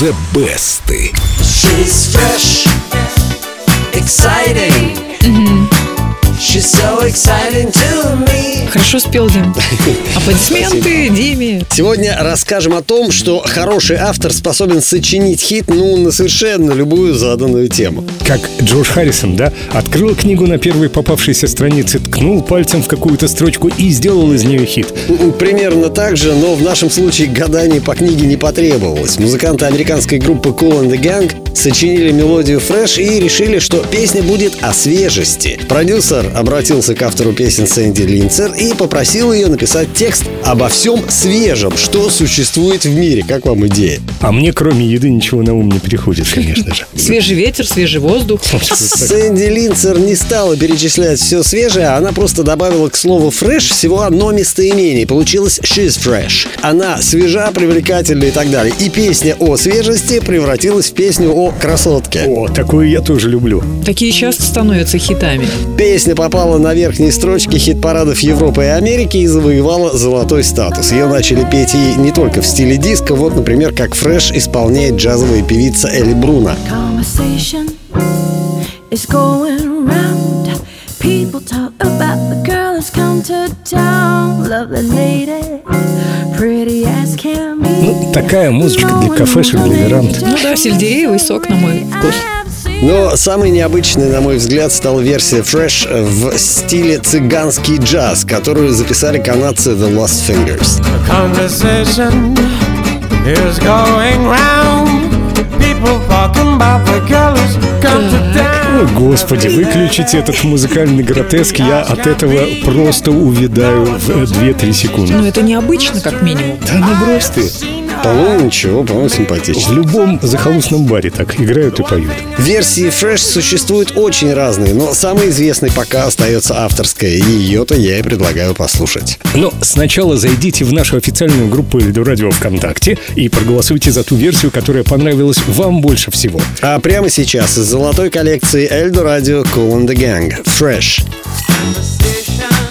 The Best. She's fresh, exciting. Хорошо спел, Дим. Аплодисменты Диме. Сегодня расскажем о том, что хороший автор способен сочинить хит, ну, на совершенно любую заданную тему. Как Джордж Харрисон, да? Открыл книгу на первой попавшейся странице, ткнул пальцем в какую-то строчку и сделал из нее хит. Примерно так же, но в нашем случае гадание по книге не потребовалось. Музыканты американской группы Cool and the Gang сочинили мелодию Fresh и решили, что песня будет о свежести. Продюсер обратился к автору песен Сэнди Линцер и попросил ее написать текст обо всем свежем, что существует в мире. Как вам идея? А мне кроме еды ничего на ум не приходит, конечно же. Свежий ветер, свежий воздух. Сэнди Линцер не стала перечислять все свежее, а она просто добавила к слову fresh всего одно местоимение. Получилось she's fresh. Она свежа, привлекательна и так далее. И песня о свежести превратилась в песню о красотке. О, такую я тоже люблю. Такие часто становятся хитами. Песня попала на верхние строчки хит-парадов Европы и Америки и завоевала золотой статус. Ее начали петь и не только в стиле диска, вот, например, как фреш исполняет джазовая певица Элли Бруно. conversation is going round. People talk about the girl that's come to town. Lovely lady, pretty as can be. Ну, такая музычка для кафешек, для веранд. Ну да, сельдереевый сок на мой вкус. Но самой необычной, на мой взгляд, стала версия Fresh в стиле цыганский джаз, которую записали канадцы The Lost Fingers. О, господи, выключите этот музыкальный гротеск, я от этого просто увядаю в 2-3 секунды. Ну это необычно, как минимум. Да ну брось ты. По-моему, ничего, по-моему, В симпатично. любом захолустном баре так играют и поют. Версии Fresh существуют очень разные, но самой известной пока остается авторская, и ее-то я и предлагаю послушать. Но сначала зайдите в нашу официальную группу Эльду Радио ВКонтакте и проголосуйте за ту версию, которая понравилась вам больше всего. А прямо сейчас из золотой коллекции Эльдо Радио Cool and the Gang Fresh. Conversation